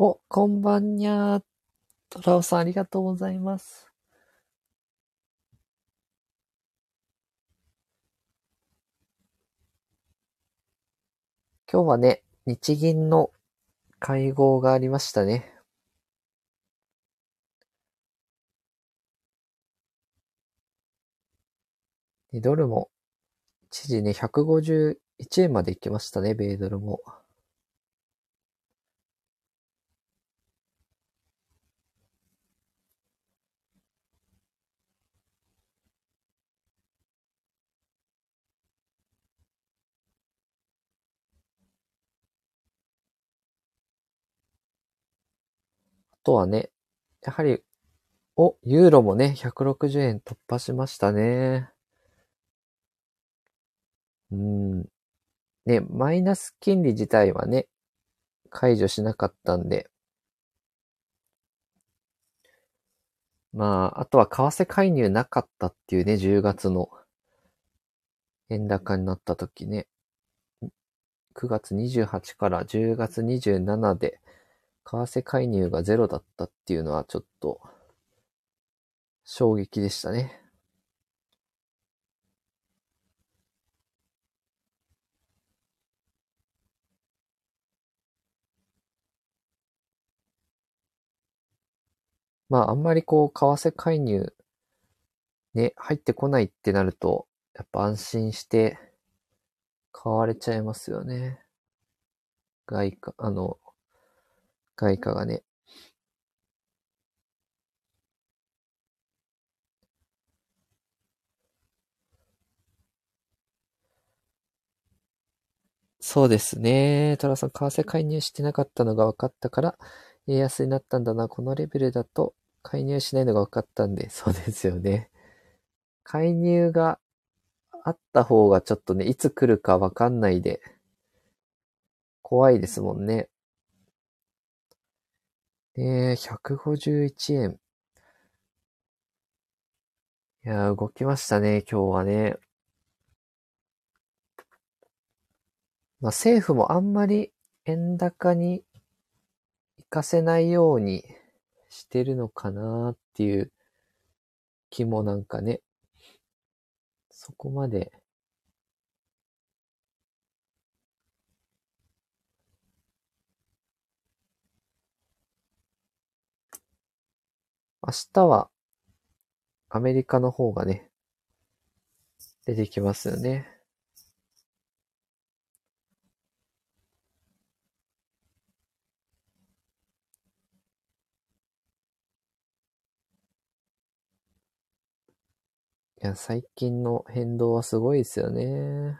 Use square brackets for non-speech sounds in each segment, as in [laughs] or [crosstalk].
お、こんばんにゃー。トラオさんありがとうございます。今日はね、日銀の会合がありましたね。ドルも一時ね、151円まで行きましたね、米ドルも。とはね、やはり、お、ユーロもね、160円突破しましたね。うん。ね、マイナス金利自体はね、解除しなかったんで。まあ、あとは為替介入なかったっていうね、10月の円高になった時ね。9月28から10月27で、為替介入がゼロだったっていうのはちょっと衝撃でしたね。まああんまりこう、為替介入ね、入ってこないってなると、やっぱ安心して買われちゃいますよね。外貨、あの、外貨がね。そうですね。トラさん、為替介入してなかったのが分かったから、円安になったんだな。このレベルだと、介入しないのが分かったんで、そうですよね。介入があった方がちょっとね、いつ来るか分かんないで、怖いですもんね。えー、151円。いやー、動きましたね、今日はね。まあ、政府もあんまり円高に行かせないようにしてるのかなっていう気もなんかね、そこまで明日はアメリカの方がね、出てきますよね。いや、最近の変動はすごいですよね。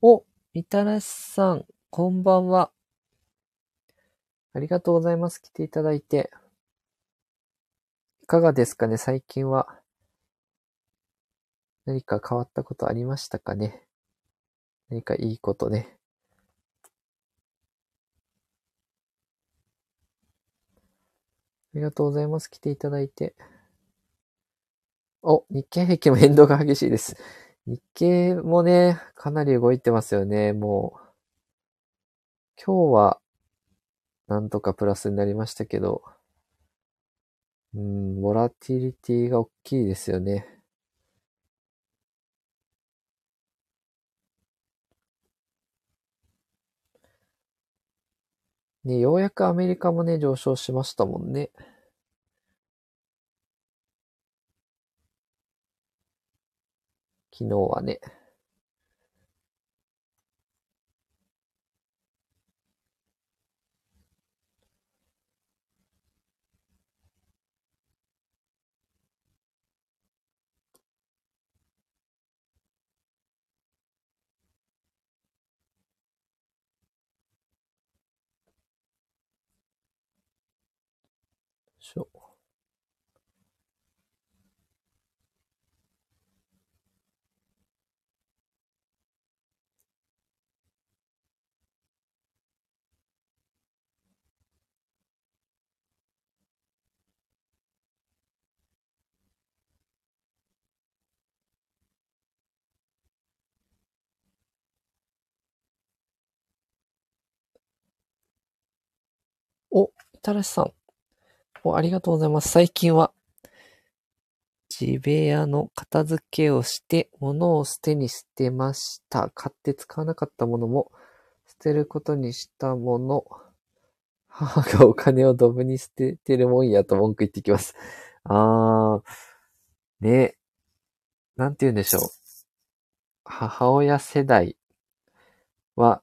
お、みたらしさん、こんばんは。ありがとうございます。来ていただいて。いかがですかね？最近は。何か変わったことありましたかね？何かいいことね？ありがとうございます。来ていただいて。お、日経平均も変動が激しいです。日経もね、かなり動いてますよね、もう。今日はなんとかプラスになりましたけど、うん、ボラティリティが大きいですよね。ね、ようやくアメリカもね、上昇しましたもんね。昨日はね。しょ。お、みたらしさん。お、ありがとうございます。最近は、地部屋の片付けをして、物を捨てに捨てました。買って使わなかったものも、捨てることにしたもの、母がお金をドブに捨ててるもんやと文句言ってきます。あー、ね、なんて言うんでしょう。母親世代は、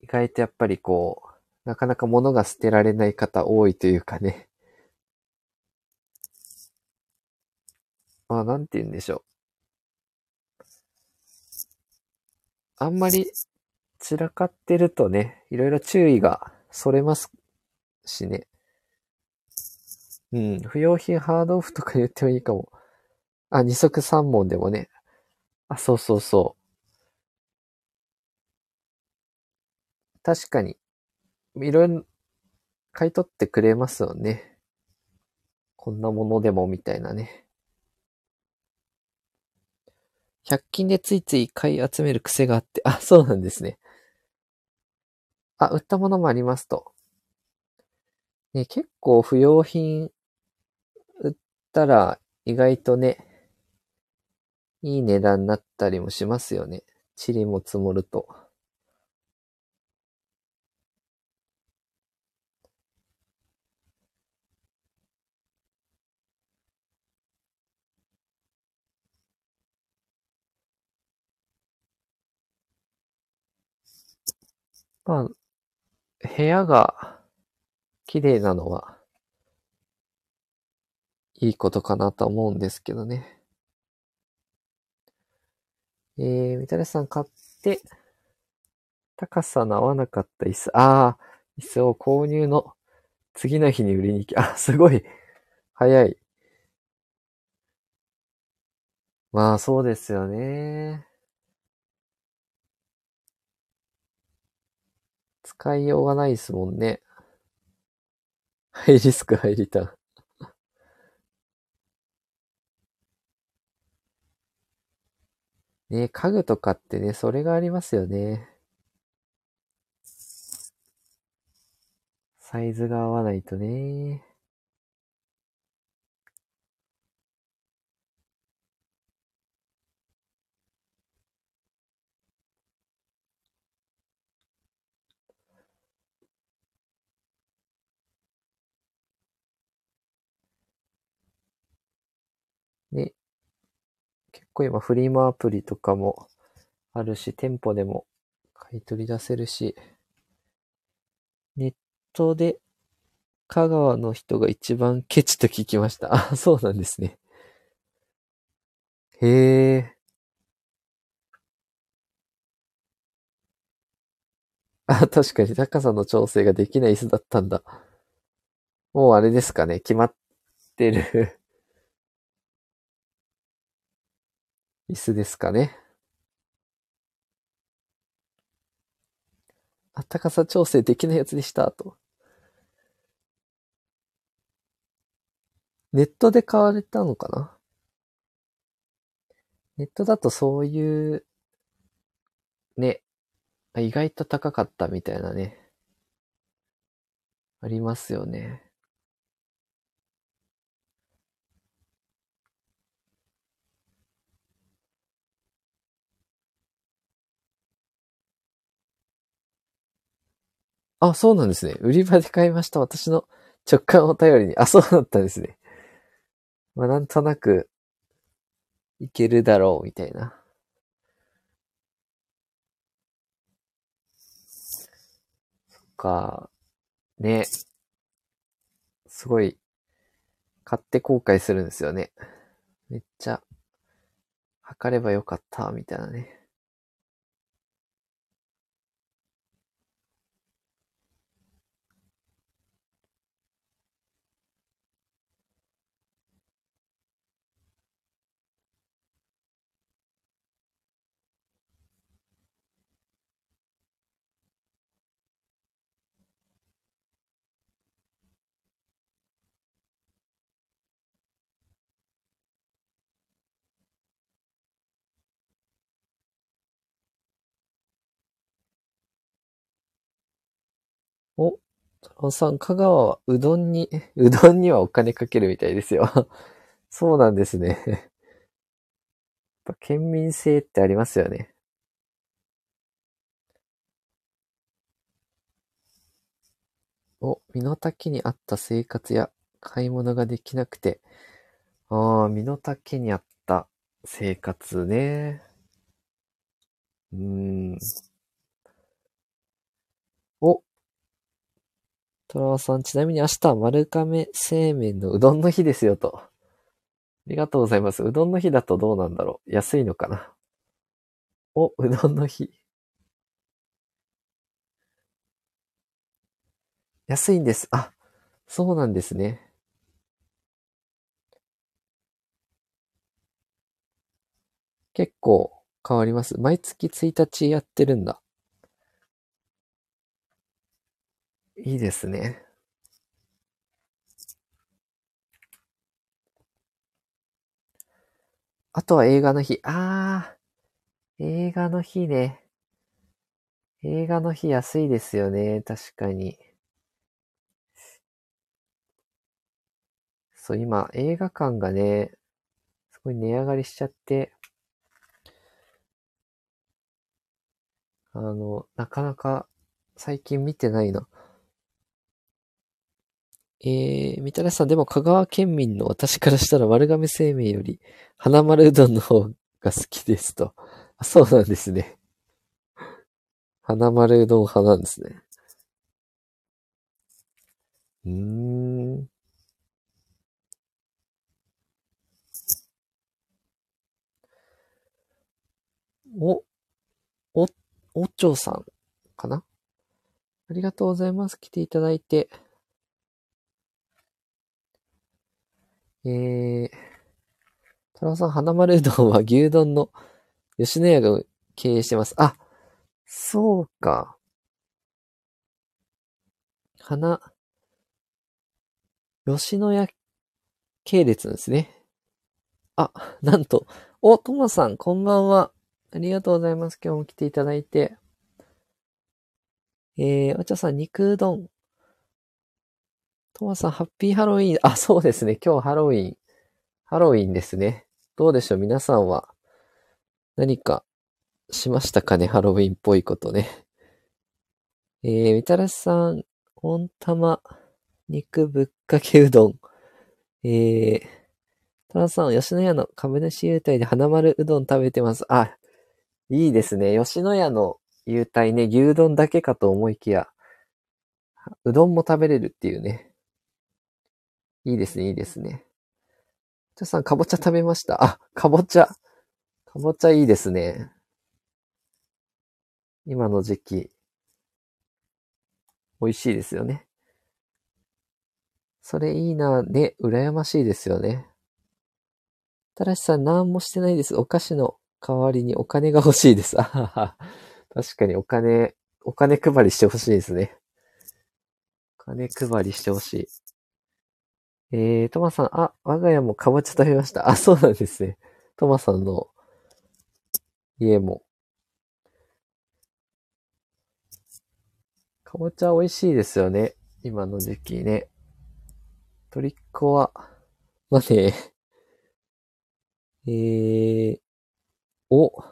意外とやっぱりこう、なかなか物が捨てられない方多いというかね。まあ、なんて言うんでしょう。あんまり散らかってるとね、いろいろ注意がそれますしね。うん、不要品ハードオフとか言ってもいいかも。あ、二足三門でもね。あ、そうそうそう。確かに、いろいろ買い取ってくれますよね。こんなものでもみたいなね。100均でついつい買い集める癖があって、あ、そうなんですね。あ、売ったものもありますと。ね、結構不要品売ったら意外とね、いい値段になったりもしますよね。塵も積もると。まあ、部屋が綺麗なのは、いいことかなと思うんですけどね。えー、みたらしさん買って、高さの合わなかった椅子、ああ、椅子を購入の次の日に売りに行き、あ、すごい、早い。まあ、そうですよね。使いようがないですもんね。ハイリスク、ハイリターン。ね家具とかってね、それがありますよね。サイズが合わないとね。ね、結構今フリマアプリとかもあるし、店舗でも買い取り出せるし、ネットで香川の人が一番ケチと聞きました。あ、そうなんですね。へえ。あ、確かに高さの調整ができない椅子だったんだ。もうあれですかね、決まってる椅子ですかね。あったかさ調整できないやつでした、と。ネットで買われたのかな？ネットだとそういう、ね、意外と高かったみたいなね、ありますよね。あ、そうなんですね。売り場で買いました。私の直感を頼りに。あ、そうだったんですね。まあ、なんとなく、いけるだろう、みたいな。そっか。ね。すごい、買って後悔するんですよね。めっちゃ、測ればよかった、みたいなね。お、トラオさん、香川はうどんに、[laughs] うどんにはお金かけるみたいですよ。[laughs] そうなんですね。やっぱ県民性ってありますよね。お、身の丈に合った生活や買い物ができなくて、ああ、身の丈に合った生活ね。うーん。お、トラワさん、ちなみに明日は丸亀製麺のうどんの日ですよと。ありがとうございます。うどんの日だとどうなんだろう安いのかなお、うどんの日。安いんです。あ、そうなんですね。結構変わります。毎月1日やってるんだ。いいですね。あとは映画の日。あー、映画の日ね。映画の日安いですよね。確かに。そう、今、映画館がね、すごい値上がりしちゃって、あの、なかなか最近見てないな。えー、みたらしさん、でも香川県民の私からしたら丸亀製麺より花丸うどんの方が好きですと。あ、そうなんですね。花丸うどん派なんですね。うーん。お、お、おちょうさんかな？ありがとうございます。来ていただいて。えー、太郎さん、花丸うどんは牛丼の吉野家が経営してます。あ、そうか。花、吉野家系列ですね。あ、なんと、お、ともさん、こんばんは。ありがとうございます。今日も来ていただいて。えー、お茶さん、肉うどん。ともさん、ハッピーハロウィン。あ、そうですね。今日ハロウィン。ハロウィンですね。どうでしょう？皆さんは何かしましたかね？ハロウィンっぽいことね。えー、みたらしさん、温玉、肉ぶっかけうどん。えー、たらさん、吉野家の株主優待で花丸うどん食べてます。あ、いいですね。吉野家の優待ね、牛丼だけかと思いきや、うどんも食べれるっていうね。いいですね、いいですね。じゃさん、かぼちゃ食べましたあ、かぼちゃ。かぼちゃいいですね。今の時期、美味しいですよね。それいいな、ね、羨ましいですよね。たらしさん、何もしてないです。お菓子の代わりにお金が欲しいです。あはは。確かにお金、お金配りしてほしいですね。お金配りしてほしい。えー、トマさん、あ、我が家もかぼちゃ食べました。あ、そうなんですね。トマさんの家も。かぼちゃ美味しいですよね。今の時期ね。トリッコは、まあね、えー、お、お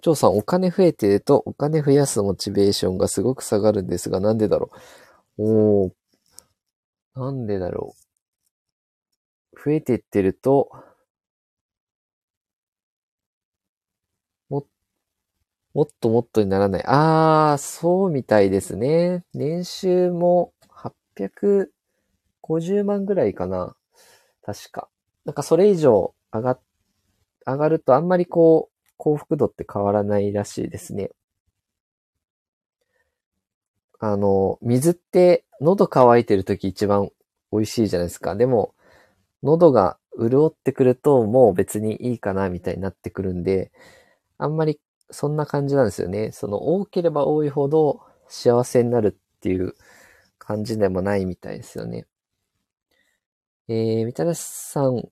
嬢さん、お金増えてると、お金増やすモチベーションがすごく下がるんですが、なんでだろう。おー、なんでだろう。増えてってると、も、もっともっとにならない。あー、そうみたいですね。年収も850万ぐらいかな。確か。なんかそれ以上上が、上がるとあんまりこう、幸福度って変わらないらしいですね。あの、水って喉乾いてる時一番美味しいじゃないですか。でも、喉が潤ってくるともう別にいいかなみたいになってくるんで、あんまりそんな感じなんですよね。その多ければ多いほど幸せになるっていう感じでもないみたいですよね。えー、みたらしさん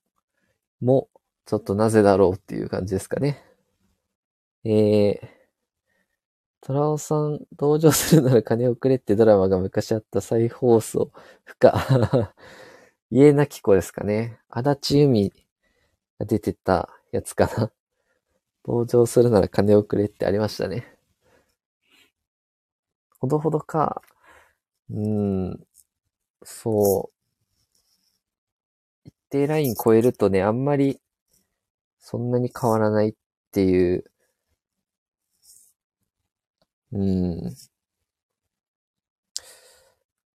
もちょっとなぜだろうっていう感じですかね。えー、トラオさん、同情するなら金をくれってドラマが昔あった再放送。不可。家なき子ですかね。足立由美が出てたやつかな。[laughs] 同情するなら金をくれってありましたね。ほどほどか。うん。そう。一定ライン超えるとね、あんまりそんなに変わらないっていう。うん。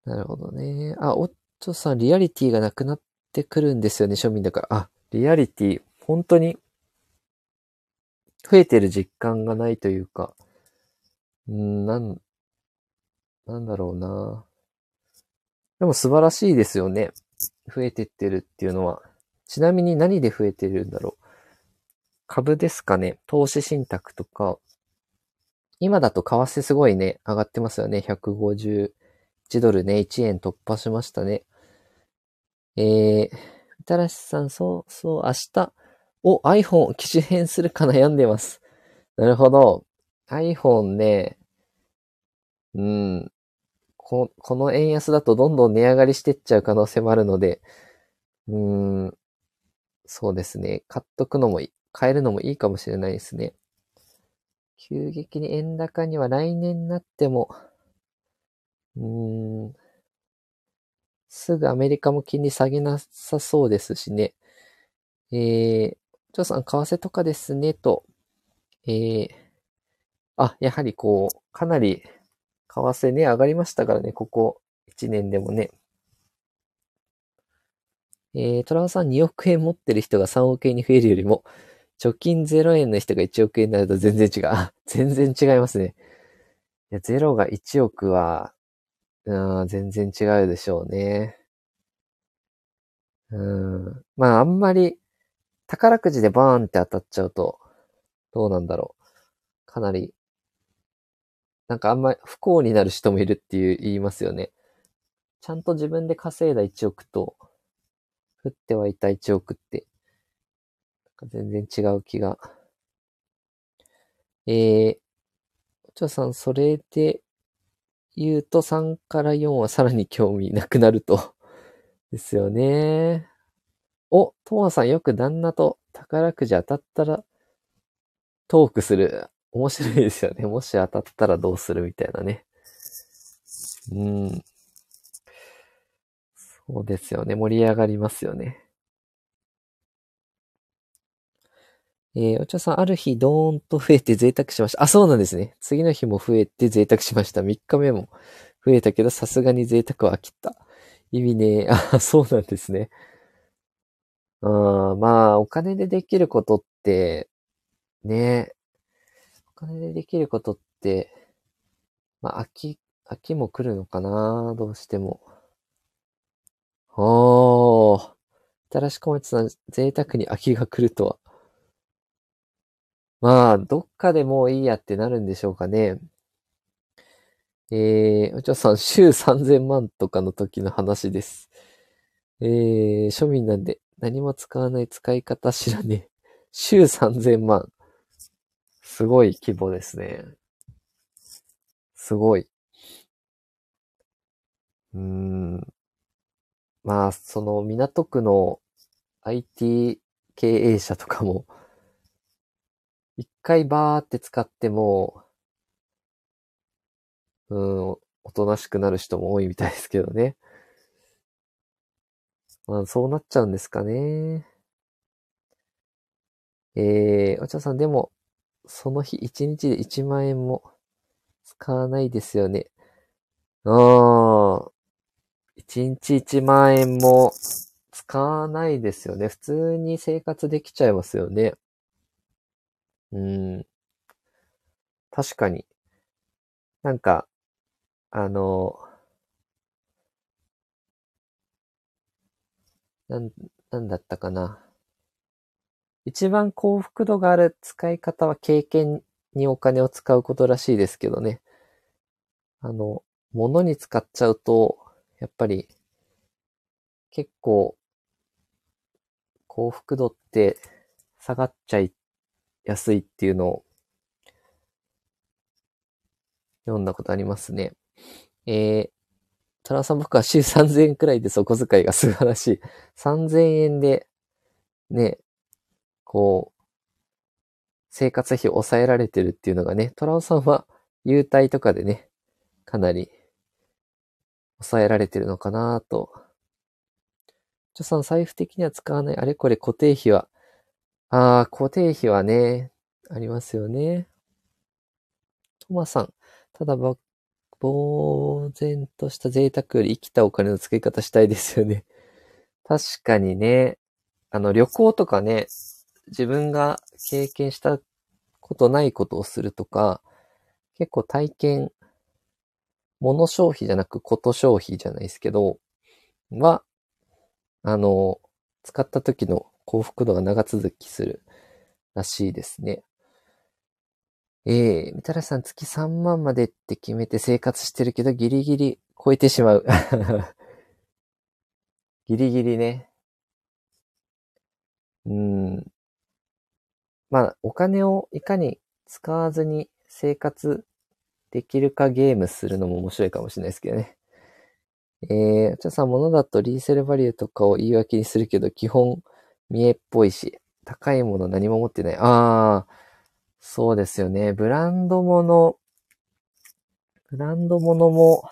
なるほどね。あ、おっちょっとさ、リアリティがなくなってくるんですよね、庶民だから。あ、リアリティ、本当に、増えてる実感がないというか、ん、なん、なんだろうな。でも素晴らしいですよね。増えてってるっていうのは。ちなみに何で増えてるんだろう。株ですかね。投資信託とか。今だと為替すごいね、上がってますよね。151ドルね、1円突破しましたね。えー、みたらしさん、そうそう、明日、お、iPhone 機種変するか悩んでます。なるほど。iPhone ね、うん、ここの円安だとどんどん値上がりしてっちゃう可能性もあるので、うーん、そうですね。買っとくのもいい、買えるのもいいかもしれないですね。急激に円高には来年になっても、うーん、すぐアメリカも金利下げなさそうですしね。えー、ジョーさん、為替とかですね、と。えー、あ、やはりこう、かなり、為替ね、上がりましたからね、ここ1年でもね。えー、トラウさん2億円持ってる人が3億円に増えるよりも、貯金0円の人が1億円になると全然違う。全然違いますね。いや、0が1億は、うん、全然違うでしょうね。うん。まあ、あんまり、宝くじでバーンって当たっちゃうと、どうなんだろう。かなり、なんかあんまり不幸になる人もいるっていう言いますよね。ちゃんと自分で稼いだ1億と、降ってはいた1億って、全然違う気が。えー、おちょさん、それで言うと3から4はさらに興味なくなると。[laughs] ですよね。お、ともさんよく旦那と宝くじ当たったらトークする。面白いですよね。もし当たったらどうするみたいなね。うん。そうですよね。盛り上がりますよね。えー、お茶さん、ある日、ドーンと増えて贅沢しました。あ、そうなんですね。次の日も増えて贅沢しました。3日目も増えたけど、さすがに贅沢は飽きた。意味ねあ、そうなんですね。あまあ、お金でできることって、ねお金でできることって、まあ、飽き、飽きも来るのかなどうしても。おー。新しくもさん、贅沢に飽きが来るとは。まあ、どっかでもういいやってなるんでしょうかね。えー、お嬢さん、週3000万とかの時の話です。えー、庶民なんで何も使わない使い方知らねえ。週3000万。すごい規模ですね。すごい。うーん。まあ、その港区の IT 経営者とかも、回バーって使っても、うん、おとなしくなる人も多いみたいですけどね。[laughs] まあ、そうなっちゃうんですかね。えー、お茶さん、でも、その日一日で1万円も使わないですよね。ああ、1日1万円も使わないですよね。普通に生活できちゃいますよね。うん。確かに。なんか、あの、なん、なんだったかな。一番幸福度がある使い方は経験にお金を使うことらしいですけどね。あの、物に使っちゃうと、やっぱり、結構、幸福度って下がっちゃいやすいっていうのを読んだことありますね。えー、トラさん僕は週3000円くらいですお小遣いが素晴らしい。3000円で、ね、こう、生活費を抑えられてるっていうのがね、トラオさんは優待とかでね、かなり抑えられてるのかなと。ちょさん財布的には使わない。あれこれ固定費は。ああ、固定費はね、ありますよね。トマさん。ただば、呆然とした贅沢より生きたお金の使い方したいですよね。[laughs] 確かにね、あの旅行とかね、自分が経験したことないことをするとか、結構体験、物消費じゃなくこと消費じゃないですけど、は、あの、使った時の幸福度が長続きするらしいですね。えー、みたらしさん月3万までって決めて生活してるけどギリギリ超えてしまう。[laughs] ギリギリね。うん。まあ、お金をいかに使わずに生活できるかゲームするのも面白いかもしれないですけどね。えー、ちゃさ、物だとリーセルバリューとかを言い訳にするけど、基本見えっぽいし、高いもの何も持ってない。ああ、そうですよね。ブランドもの、ブランドものも、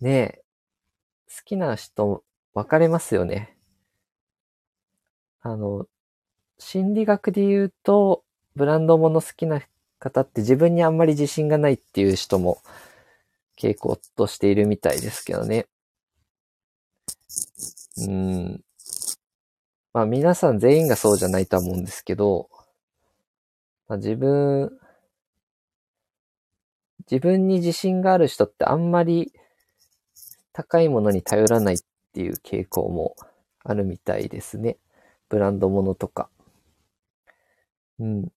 ね好きな人分かれますよね。あの、心理学で言うと、ブランドもの好きな方って自分にあんまり自信がないっていう人も傾向としているみたいですけどね。うん。まあ皆さん全員がそうじゃないとは思うんですけど、まあ、自分、自分に自信がある人ってあんまり高いものに頼らないっていう傾向もあるみたいですね。ブランドものとか。うん。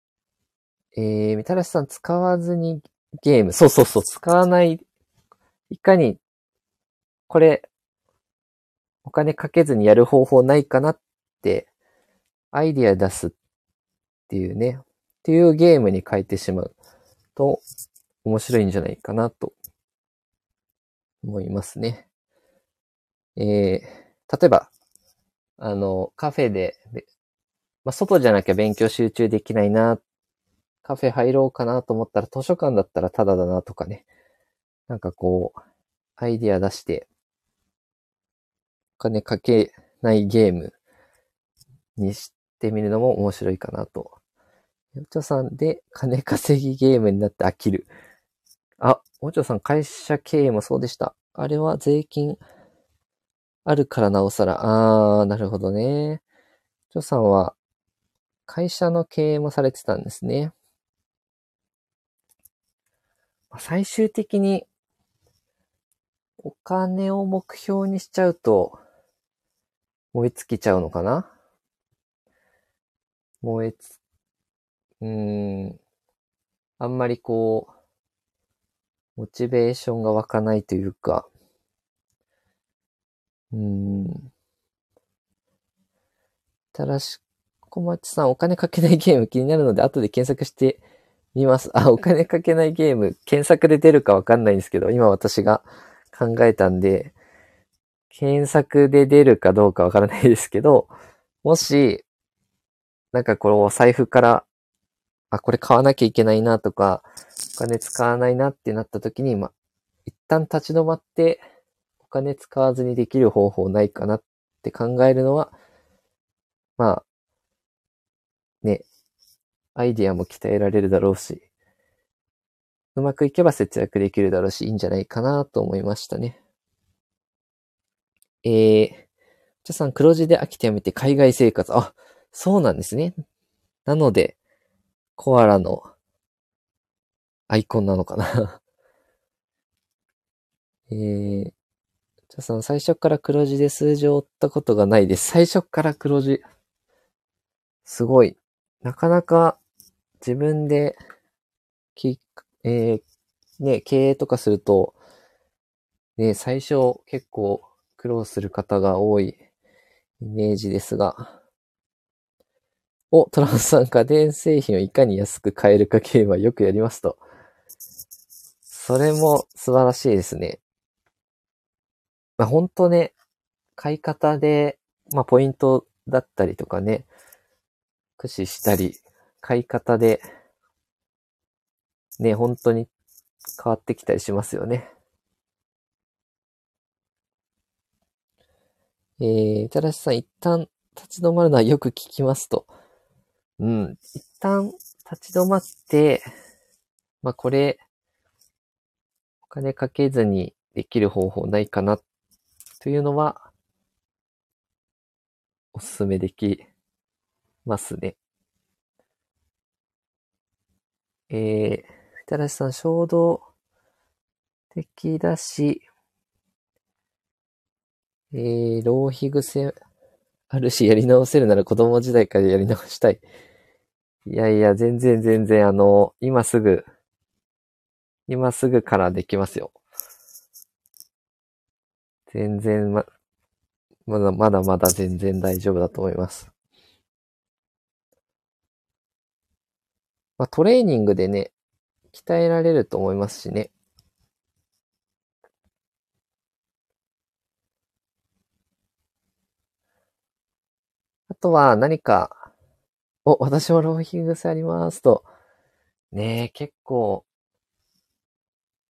えー、みたらしさん使わずにゲーム。そうそうそう、使わない。いかに、これ、お金かけずにやる方法ないかなって、アイディア出すっていうね、っていうゲームに変えてしまうと面白いんじゃないかなと思いますね。えー、例えば、あの、カフェで、まあ、外じゃなきゃ勉強集中できないな、カフェ入ろうかなと思ったら図書館だったらタダだなとかね。なんかこう、アイディア出して、お金かけないゲームにしてみるのも面白いかなとおちょさんで金稼ぎゲームになって飽きる。あ、おちょさん会社経営もそうでした。あれは税金あるからなおさら。あー、なるほどね。おちょさんは会社の経営もされてたんですね。最終的にお金を目標にしちゃうと燃え尽きちゃうのかな燃え尽うーん、あんまりこう、モチベーションが湧かないというか、うーん。ただし、小町さん、お金かけないゲーム気になるので、後で検索してみます。あ、お金かけないゲーム、検索で出るかわかんないんですけど、今私が考えたんで、検索で出るかどうかわからないですけど、もし、なんかこれを財布からあ、これ買わなきゃいけないなとか、お金使わないなってなった時に、まあ、一旦立ち止まって、お金使わずにできる方法ないかなって考えるのは、まあ、ね、アイディアも鍛えられるだろうし、うまくいけば節約できるだろうし、いいんじゃないかなと思いましたね。えー、じゃさん黒字で飽きてやめて海外生活。あ、そうなんですね。なので、コアラのアイコンなのかな [laughs] えー、じゃあその最初から黒字で数字を追ったことがないです。最初から黒字。すごい。なかなか自分でき、えー、ね、経営とかすると、ね、最初結構苦労する方が多いイメージですが、お、トランスさん家電製品をいかに安く買えるかゲームはよくやりますと。それも素晴らしいですね。まあ、本当ね、買い方で、まあ、ポイントだったりとかね、駆使したり、買い方で、ね、本当に変わってきたりしますよね。えー、ただしさん、一旦立ち止まるのはよく聞きますと。うん、一旦立ち止まって、まあ、これ、お金かけずにできる方法ないかな、というのは、おすすめできますね。えー、みたらしさん、衝動的だし、えー、浪費癖あるし、やり直せるなら子供時代からやり直したい。いやいや、全然全然、あの、今すぐ、今すぐからできますよ。全然ま、まだまだまだ全然大丈夫だと思います。まあ、トレーニングでね、鍛えられると思いますしね。とは何か、お、私も浪費癖ありますと、ねえ、結構、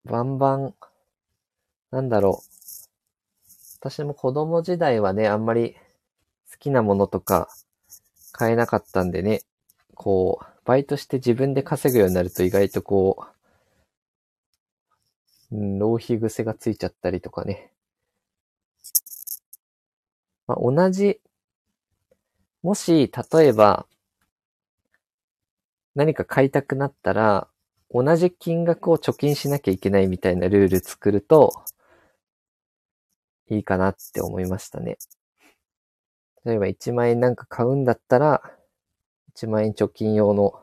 バンバン、なんだろう。私も子供時代はね、あんまり好きなものとか買えなかったんでね、こう、バイトして自分で稼ぐようになると意外とこう、浪費癖がついちゃったりとかね。まあ、同じ、もし、例えば、何か買いたくなったら、同じ金額を貯金しなきゃいけないみたいなルール作ると、いいかなって思いましたね。例えば1万円なんか買うんだったら、1万円貯金用の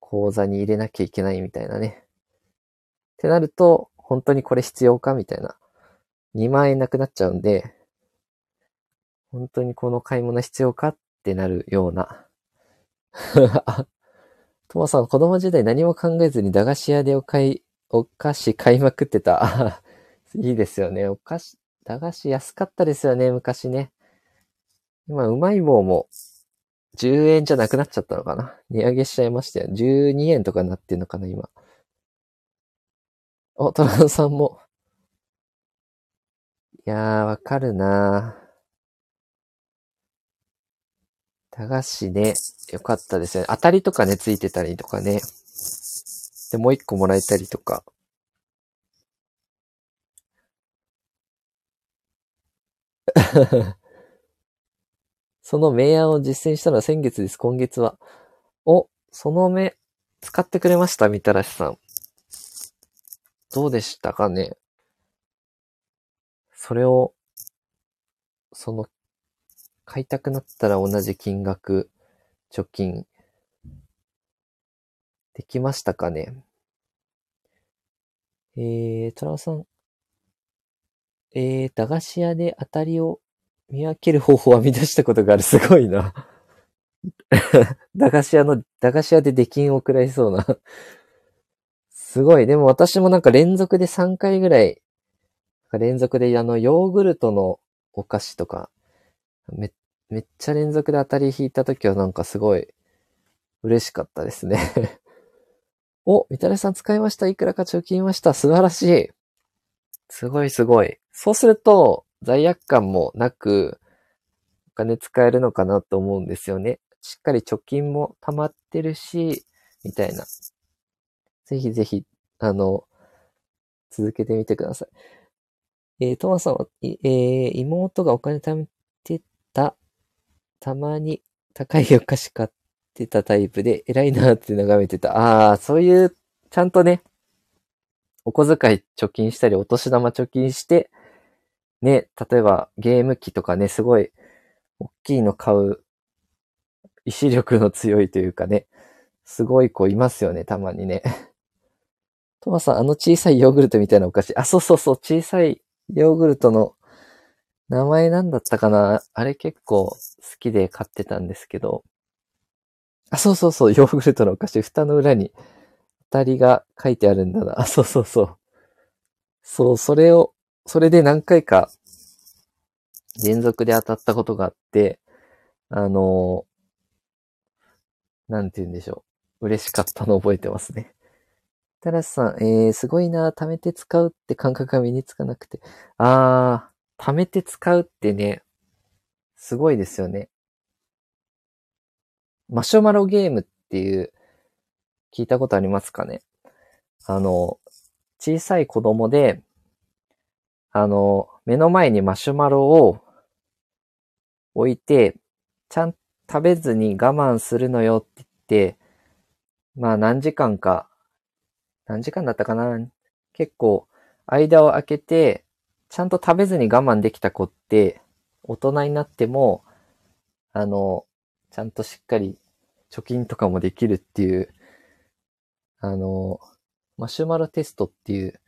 口座に入れなきゃいけないみたいなね。ってなると、本当にこれ必要かみたいな。2万円なくなっちゃうんで、本当にこの買い物必要かっってなるような。[laughs] トマさん、子供時代何も考えずに駄菓子屋でお買い、お菓子買いまくってた。[laughs] いいですよね。お菓子、駄菓子安かったですよね、昔ね。今、うまい棒も10円じゃなくなっちゃったのかな値上げしちゃいましたよ。12円とかなってんのかな、今。お、トランさんも。いやー、わかるな駄菓子ね、よかったですね。当たりとかね、ついてたりとかね。で、もう一個もらえたりとか。[laughs] その明暗を実践したのは先月です。今月は。お、その目、使ってくれましたみたらしさん。どうでしたかねそれを、その、買いたくなったら同じ金額、貯金、できましたかね？えー、トラオさん。えー、駄菓子屋で当たりを見分ける方法は見出したことがある。すごいな。[laughs] 駄菓子屋の、駄菓子屋で出禁を食らいそうな。すごい。でも私もなんか連続で3回ぐらい、連続であの、ヨーグルトのお菓子とか、め、めっちゃ連続で当たり引いた時はなんかすごい嬉しかったですね [laughs] お、みたらしさん使いました。いくらか貯金ました。素晴らしい。すごいすごい。そうすると、罪悪感もなく、お金使えるのかなと思うんですよね。しっかり貯金も溜まってるし、みたいな。ぜひぜひ、あの、続けてみてください。えー、トマさんは、えー、妹がお金貯め、たまに高いお菓子買ってたタイプで、偉いなって眺めてた。ああ、そういう、ちゃんとね、お小遣い貯金したり、お年玉貯金して、ね、例えばゲーム機とかね、すごい大きいの買う意志力の強いというかね、すごい子いますよね、たまにね。トマさん、あの小さいヨーグルトみたいなお菓子。あ、そうそうそう、小さいヨーグルトの名前なんだったかな？あれ結構好きで買ってたんですけど。あ、そうそうそう、ヨーグルトのお菓子、蓋の裏に当たりが書いてあるんだな。あ、そうそうそう。そう、それを、それで何回か連続で当たったことがあって、あの、なんて言うんでしょう。嬉しかったの覚えてますね。タラスさん、えー、すごいな、貯めて使うって感覚が身につかなくて。あー、貯めて使うってね、すごいですよね。マシュマロゲームっていう、聞いたことありますかね？あの、小さい子供で、あの、目の前にマシュマロを置いて、ちゃん食べずに我慢するのよって言って、まあ何時間か、何時間だったかな？結構間を空けて、ちゃんと食べずに我慢できた子って、大人になっても、あの、ちゃんとしっかり貯金とかもできるっていう、あの、マシュマロテストっていう、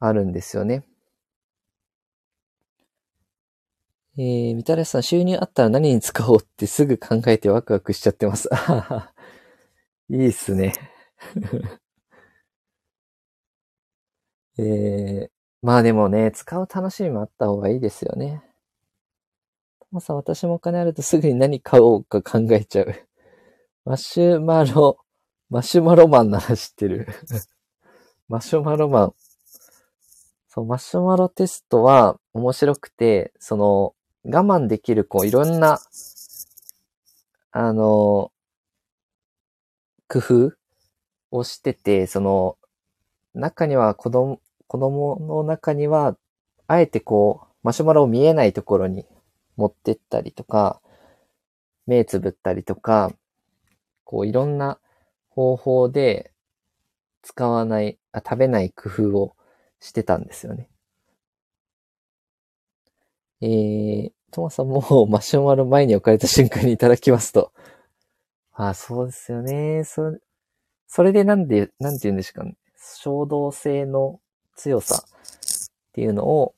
あるんですよね。えー、みたらしさん、収入あったら何に使おうって [laughs] すぐ考えてワクワクしちゃってます。[laughs] いいっすね。[laughs] えー、まあでもね、使う楽しみもあった方がいいですよね。ともさん、私もお金あるとすぐに何買おうか考えちゃう。[laughs] マシュマロ、マシュマロマンなら知ってる。[laughs] マシュマロマン。そう、マシュマロテストは面白くて、その、我慢できる、こう、いろんな、あの、工夫をしてて、その、中には子供、子供の中には、あえてこう、マシュマロを見えないところに持ってったりとか、目つぶったりとか、こういろんな方法で使わない、あ食べない工夫をしてたんですよね。えー、トマさんも [laughs] マシュマロ前に置かれた瞬間にいただきますと。あ、そうですよね。そ、それでなんで、なんて言うんですかね。衝動性の強さっていうのを、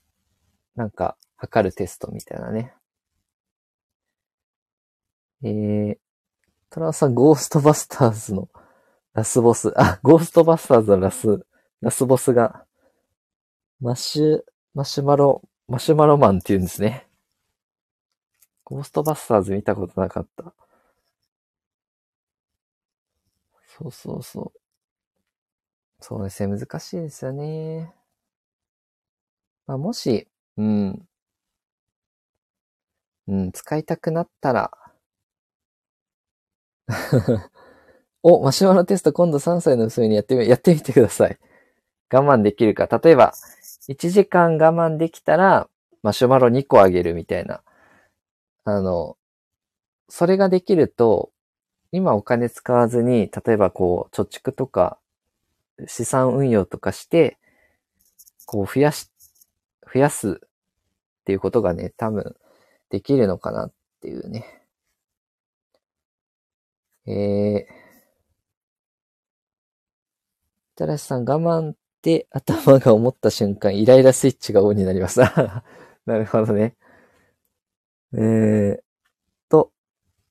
なんか、測るテストみたいなね。えー、トラさん、ゴーストバスターズのラスボス、あ、ゴーストバスターズのラス、ラスボスが、マッシュ、マシュマロ、マシュマロマンって言うんですね。ゴーストバスターズ見たことなかった。そうそうそう。そうですね、難しいですよね。まあ、もし、うん、うん、使いたくなったら [laughs] お、マシュマロテスト今度3歳の娘にやってみ、やってみてください。我慢できるか。例えば、1時間我慢できたら、マシュマロ2個あげるみたいな。あの、それができると、今お金使わずに、例えばこう、貯蓄とか、資産運用とかして、こう、増やし、増やすっていうことがね、多分、できるのかなっていうね。えー、たらしさん、我慢って頭が思った瞬間、イライラスイッチがオンになります。[laughs] なるほどね。えー、と、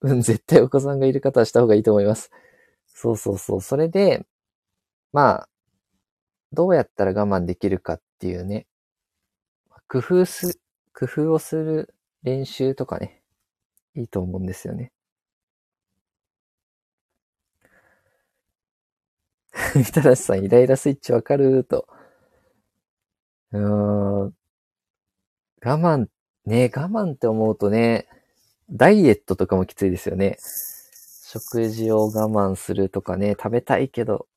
うん、絶対お子さんがいる方はした方がいいと思います。そうそうそう。それで、まあ、どうやったら我慢できるかっていうね、工夫す、工夫をする練習とかね、いいと思うんですよね。みたらしさん、イライラスイッチわかると。うーん。我慢、ね、我慢って思うとね、ダイエットとかもきついですよね。食事を我慢するとかね、食べたいけど、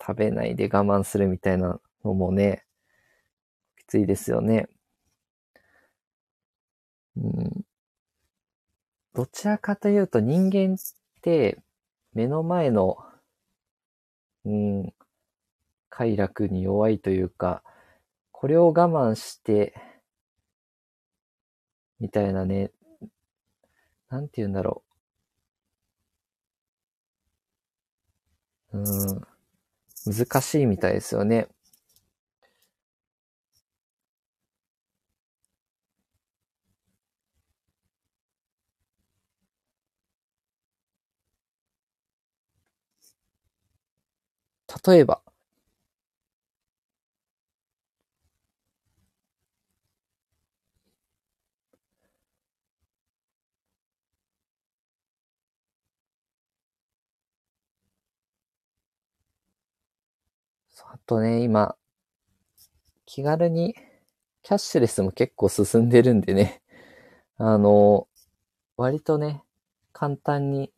食べないで我慢するみたいなのもね、きついですよね。うん、どちらかというと人間って目の前の、うん、快楽に弱いというか、これを我慢して、みたいなね、なんて言うんだろう。うん、難しいみたいですよね。例えば、あとね、今、気軽に、キャッシュレスも結構進んでるんでね、[laughs] あの、割とね、簡単に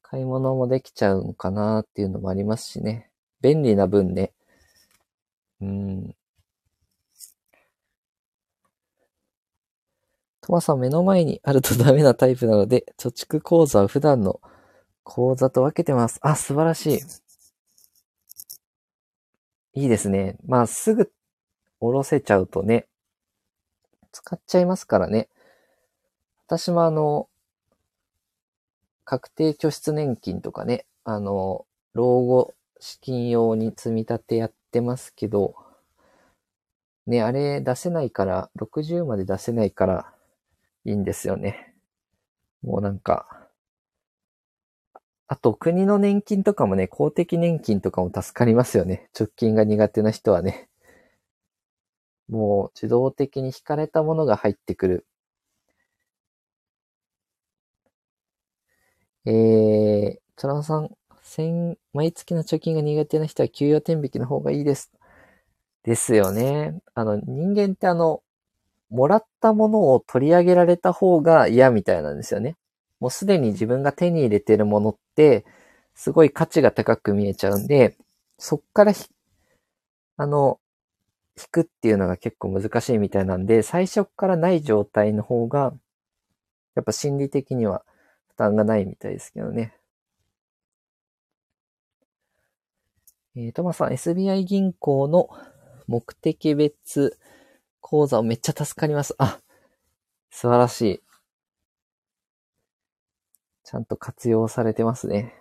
買い物もできちゃうのかなっていうのもありますしね。便利な分ね。うん。トマさん目の前にあるとダメなタイプなので、貯蓄口座は普段の口座と分けてます。あ、素晴らしい。いいですね。まあ、すぐ下ろせちゃうとね、使っちゃいますからね。私もあの、確定拠出年金とかね、あの、老後資金用に積み立てやってますけど、ね、あれ出せないから、60まで出せないからいいんですよね。もうなんか、あと国の年金とかもね、公的年金とかも助かりますよね。直近が苦手な人はね。もう自動的に引かれたものが入ってくるえー、トランさん、先、毎月の貯金が苦手な人は給与天引きの方がいいです。ですよね。あの、人間ってあの、もらったものを取り上げられた方が嫌みたいなんですよね。もうすでに自分が手に入れてるものって、すごい価値が高く見えちゃうんで、そっからあの、引くっていうのが結構難しいみたいなんで、最初からない状態の方が、やっぱ心理的には負担がないみたいですけどね。えー、トマさん、SBI 銀行の目的別口座をめっちゃ助かります。あ、素晴らしい。ちゃんと活用されてますね。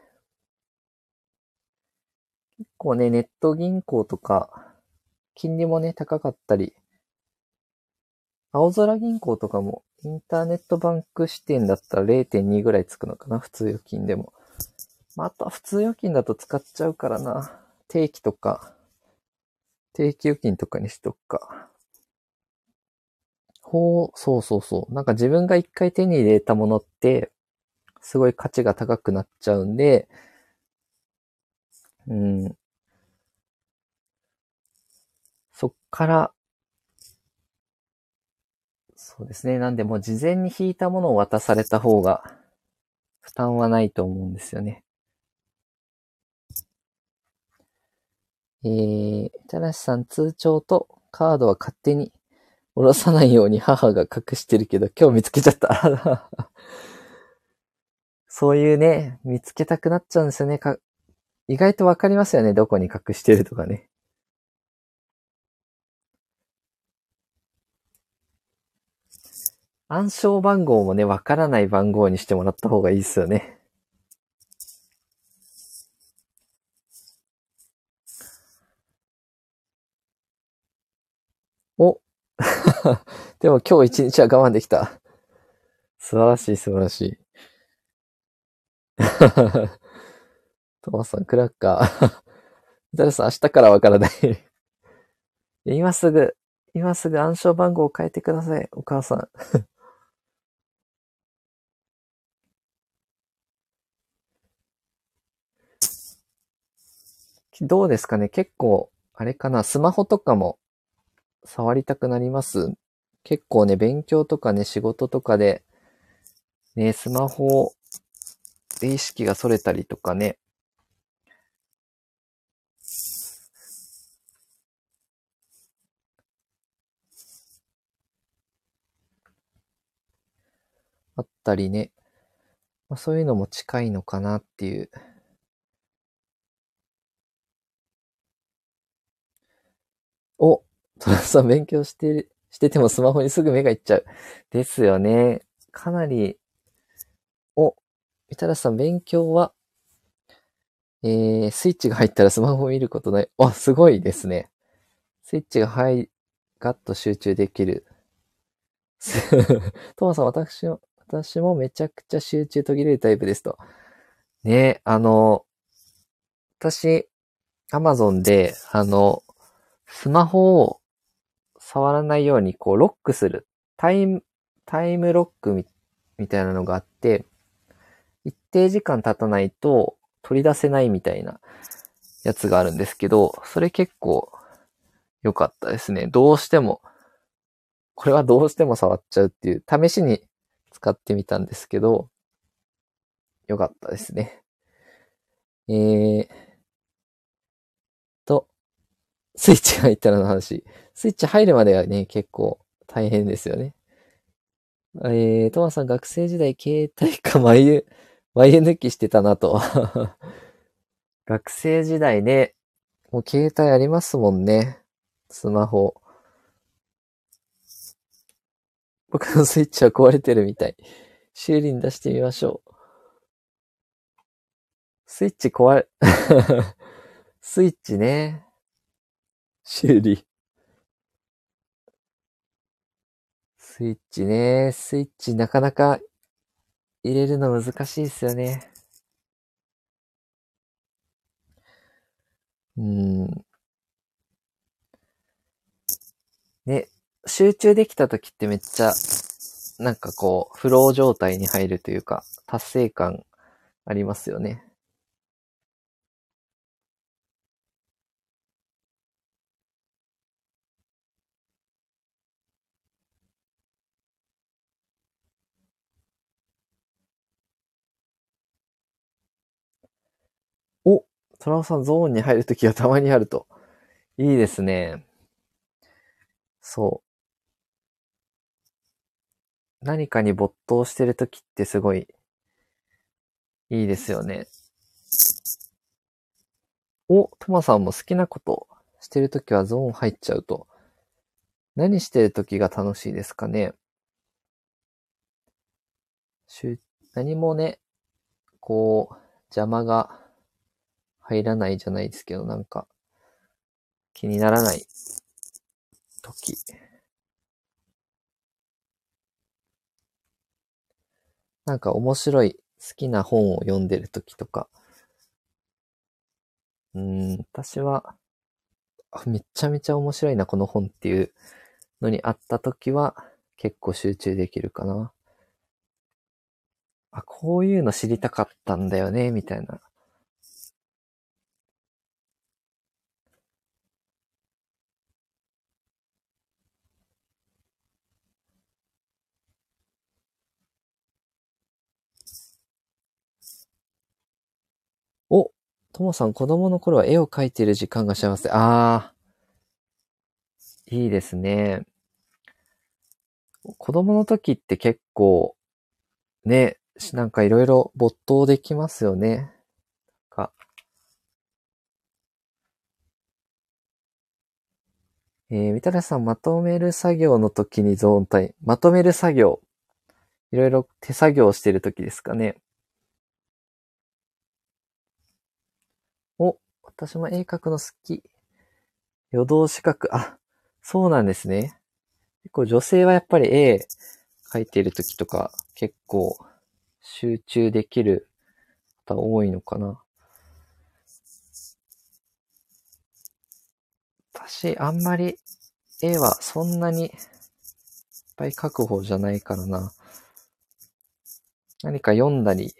結構ね、ネット銀行とか、金利もね、高かったり、青空銀行とかもインターネットバンク支店だったら0.2ぐらいつくのかな普通預金でも。まあ、あとは普通預金だと使っちゃうからな。定期とか、定期預金とかにしとくか。ほう、そうそうそう。なんか自分が一回手に入れたものって、すごい価値が高くなっちゃうんで、うん。そっからそうですね。なんでもう事前に引いたものを渡された方が負担はないと思うんですよね。えー、たらしさん通帳とカードは勝手に下ろさないように母が隠してるけど今日見つけちゃった。[laughs] そういうね、見つけたくなっちゃうんですよね。意外とわかりますよね。どこに隠してるとかね。暗証番号もね、わからない番号にしてもらった方がいいっすよね。お [laughs] でも今日一日は我慢できた。素晴らしい、素晴らしい。[laughs] トマさん、クラッカー。[laughs] 誰さん、明日からわからない [laughs] 今すぐ、今すぐ暗証番号を変えてください、お母さん。どうですかね？結構、あれかな？スマホとかも触りたくなります？結構ね、勉強とかね、仕事とかで、ね、スマホをで意識が逸れたりとかね、あったりね、まあ、そういうのも近いのかなっていうお、トラさん勉強して、しててもスマホにすぐ目がいっちゃう。ですよね。かなり、お、みたらさん勉強は、えー、スイッチが入ったらスマホを見ることない。あ、すごいですね。スイッチが入、ガッと集中できる。[laughs] トマさん、私も、私もめちゃくちゃ集中途切れるタイプですと。ねあの、私、アマゾンで、あの、スマホを触らないように、こう、ロックする、タイム、タイムロックみたいなのがあって、定時間経たないと取り出せないみたいなやつがあるんですけど、それ結構良かったですね。どうしても、これはどうしても触っちゃうっていう、試しに使ってみたんですけど、良かったですね。えー、と、スイッチが入ったらの話。スイッチ入るまではね、結構大変ですよね。えー、トマさん学生時代携帯か眉、眉抜きしてたなと。[laughs] 学生時代ね、もう携帯ありますもんね。スマホ。僕のスイッチは壊れてるみたい。修理に出してみましょう。スイッチ壊れ、[laughs] スイッチね。修理。スイッチね。スイッチなかなか入れるの難しいっすよね。うん。ね、集中できた時ってめっちゃ、なんかこう、フロー状態に入るというか、達成感ありますよね。お、トラオさんゾーンに入るときはたまにあると。いいですね。そう。何かに没頭してるときってすごいいいですよね。お、トマさんも好きなことしてるときはゾーン入っちゃうと。何してるときが楽しいですかね何もね、こう、邪魔が入らないじゃないですけど、なんか、気にならない時。なんか面白い、好きな本を読んでる時とか。うん、私は、めちゃめちゃ面白いな、この本っていうのにあった時は、結構集中できるかな。あ、こういうの知りたかったんだよね、みたいなお、ともさん子供の頃は絵を描いている時間が幸せ。ああ、いいですね。子供の時って結構、ね、なんかいろいろ没頭できますよね。か。えー、みたらしさん、まとめる作業の時にゾーンタイム。まとめる作業。いろいろ手作業してる時ですかね。私も絵描くの好き。夜通し描く。あ、そうなんですね。結構女性はやっぱり絵描いてる時とか結構集中できる方多いのかな。私、あんまり絵はそんなにいっぱい描く方じゃないからな。何か読んだり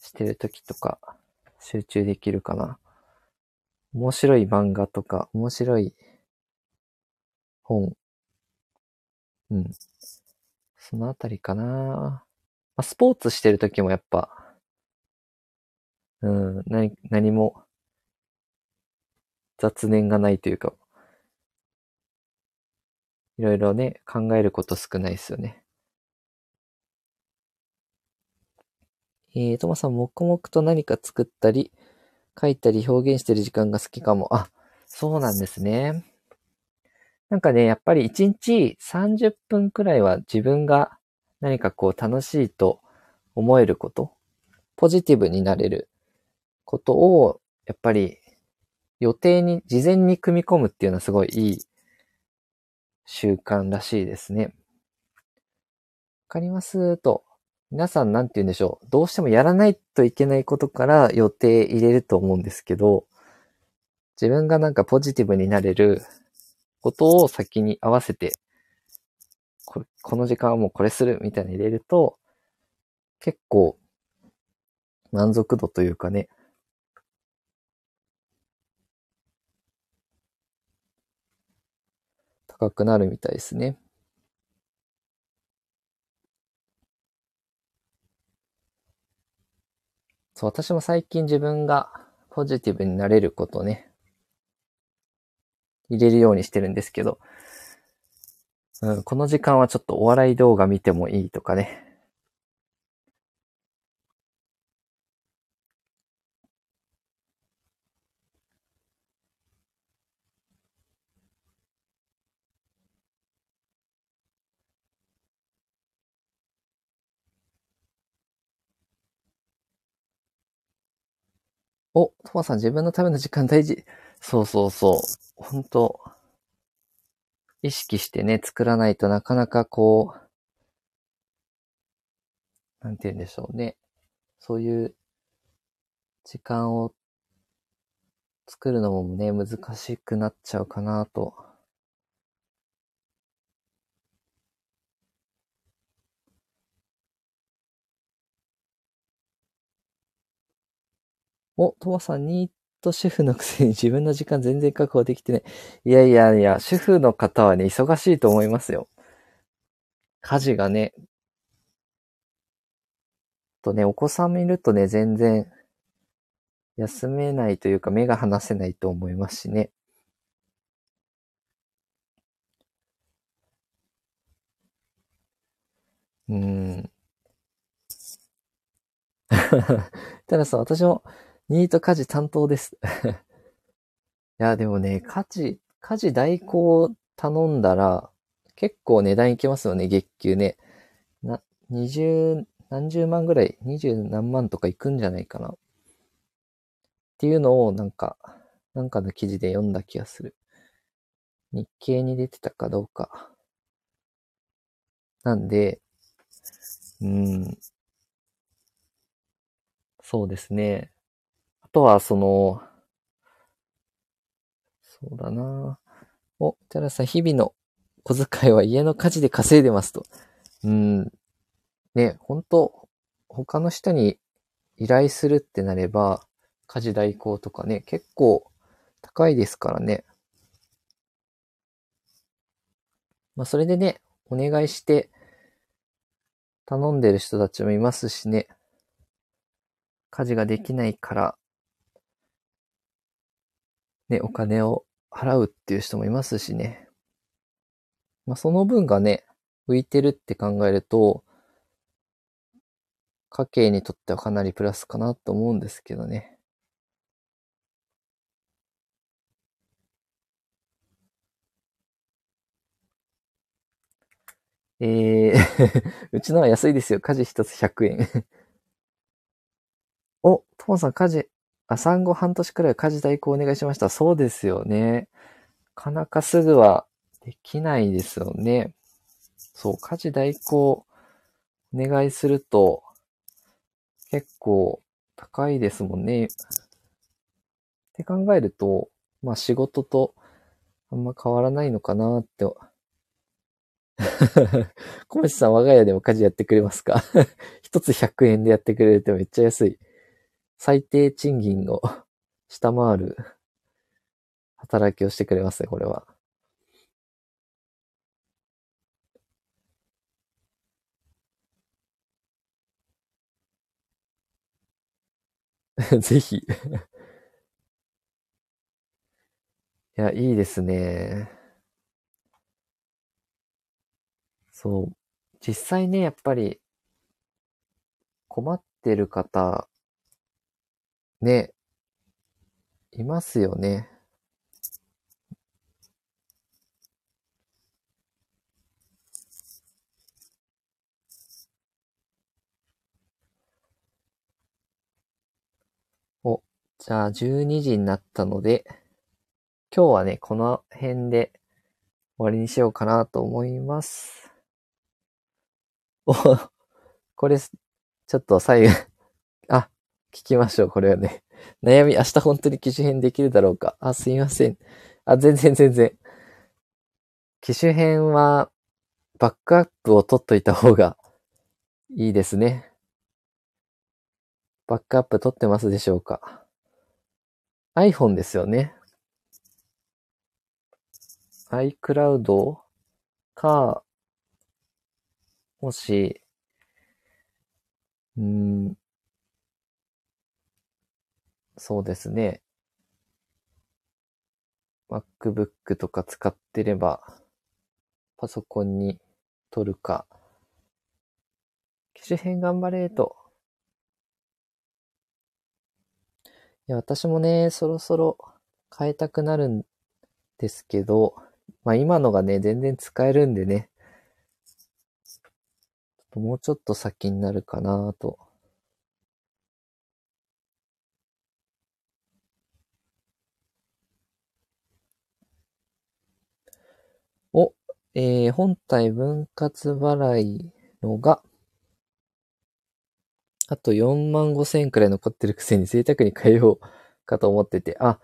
してる時とか集中できるかな。面白い漫画とか、面白い本。うん。そのあたりかな。まあ、スポーツしてるときもやっぱ、うん、何、何も雑念がないというか、いろいろね、考えること少ないですよね。えー、ともさん、黙々と何か作ったり、書いたり表現してる時間が好きかも。あ、そうなんですね。なんかね、やっぱり1日30分くらいは自分が何かこう楽しいと思えること、ポジティブになれることを、やっぱり予定に事前に組み込むっていうのはすごいいい習慣らしいですね。わかります？と。皆さんなんて言うんでしょう。どうしてもやらないといけないことから予定入れると思うんですけど、自分がなんかポジティブになれることを先に合わせて、ここの時間はもうこれするみたいに入れると、結構満足度というかね、高くなるみたいですね。そう、私も最近自分がポジティブになれることね、入れるようにしてるんですけど、うん、この時間はちょっとお笑い動画見てもいいとかね。お、トマさん自分のための時間大事。そうそうそう。本当意識してね、作らないとなかなかこう、なんて言うんでしょうね。そういう時間を作るのもね、難しくなっちゃうかなと。お、トマさん、ニート主婦のくせに [laughs] 自分の時間全然確保できてない。いやいやいや、主婦の方はね、忙しいと思いますよ。家事がね、とね、お子さん見るとね、全然、休めないというか、目が離せないと思いますしね。うん。たださ、私も、ニート家事担当です。[laughs] いや、でもね、家事、家事代行頼んだら、結構値段いきますよね、月給ね。な、二十、何十万ぐらい、二十何万とかいくんじゃないかな。っていうのを、なんか、なんかの記事で読んだ気がする。日経に出てたかどうか。なんで、うん。そうですね。とは、その、そうだなお、寺田さん、日々の小遣いは家の家事で稼いでますと。うん。ね、本当他の人に依頼するってなれば、家事代行とかね、結構高いですからね。まあ、それでね、お願いして頼んでる人たちもいますしね。家事ができないからね、お金を払うっていう人もいますしね。まあ、その分がね、浮いてるって考えると、家計にとってはかなりプラスかなと思うんですけどね。えー [laughs] うちのは安いですよ。家事一つ100円 [laughs] お、ともさん家事あ、産後半年くらい家事代行お願いしました。そうですよね。なかなかすぐはできないですよね。そう、家事代行お願いすると結構高いですもんね。って考えると、まあ仕事とあんま変わらないのかなって。小町さん我が家でも家事やってくれますか？[laughs] 一つ100円でやってくれるってめっちゃ安い。最低賃金を [laughs] 下回る働きをしてくれますね、これは。[laughs] ぜひ [laughs] いや、いいですね。そう。実際ね、やっぱり困ってる方ね、いますよね。お、じゃあ12時になったので、今日はね、この辺で終わりにしようかなと思います。お、これ、ちょっと最後あ、聞きましょう、これはね。[laughs] 悩み、明日本当に機種変できるだろうか。あ、すいません。あ、全然全然。機種変は、バックアップを取っといた方がいいですね。バックアップ取ってますでしょうか ?iPhone ですよね。iCloud か、もし、うん、そうですね。MacBook とか使ってれば、パソコンに撮るか、機種変頑張れと。いや、私もね、そろそろ変えたくなるんですけど、まあ今のがね、全然使えるんでね、もうちょっと先になるかなと。お、えー、本体分割払いのが、あと4万5千円くらい残ってるくせに贅沢に変えようかと思ってて、あ、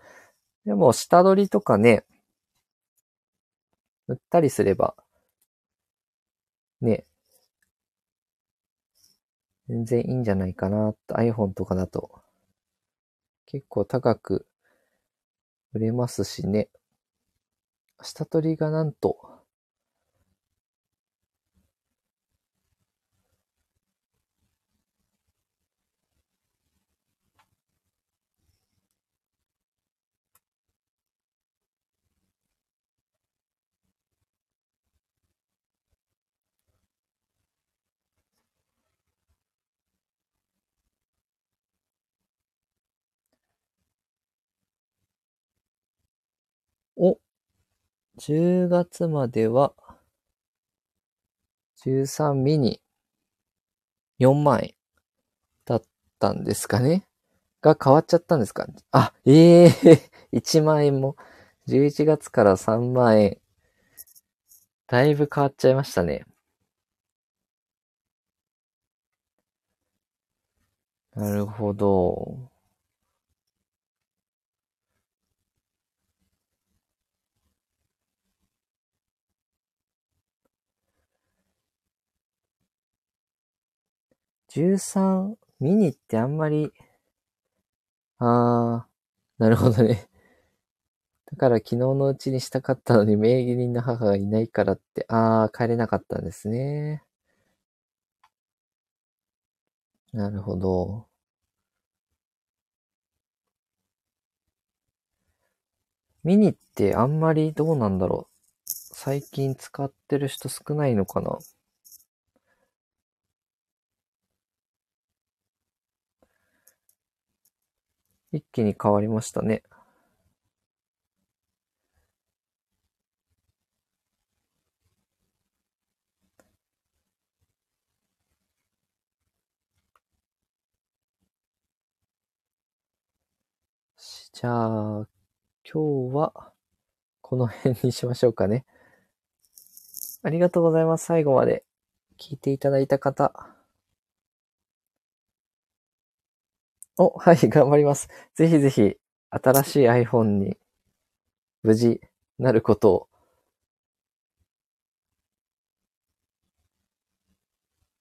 でも下取りとかね、売ったりすれば、ね、全然いいんじゃないかな。iPhone とかだと、結構高く売れますしね。下取りがなんと、お、10月までは、13ミニ、4万円だったんですかね？が変わっちゃったんですか？あ、ええー、1万円も、11月から3万円。だいぶ変わっちゃいましたね。なるほど。13ミニってあんまり、あー、なるほどね。[laughs] だから昨日のうちにしたかったのに名義人の母がいないからって、あー、帰れなかったんですね。なるほど。ミニってあんまりどうなんだろう。最近使ってる人少ないのかな一気に変わりましたね。じゃあ、今日はこの辺にしましょうかね。ありがとうございます。最後まで聞いていただいた方。お、はい、[laughs] 頑張ります。ぜひぜひ、新しい iPhone に無事なることを。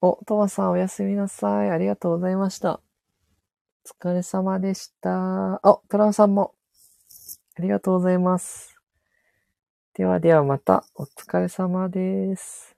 お、トマさんおやすみなさい。ありがとうございました。お疲れ様でした。お、トラウさんも。ありがとうございます。ではではまた、お疲れ様です。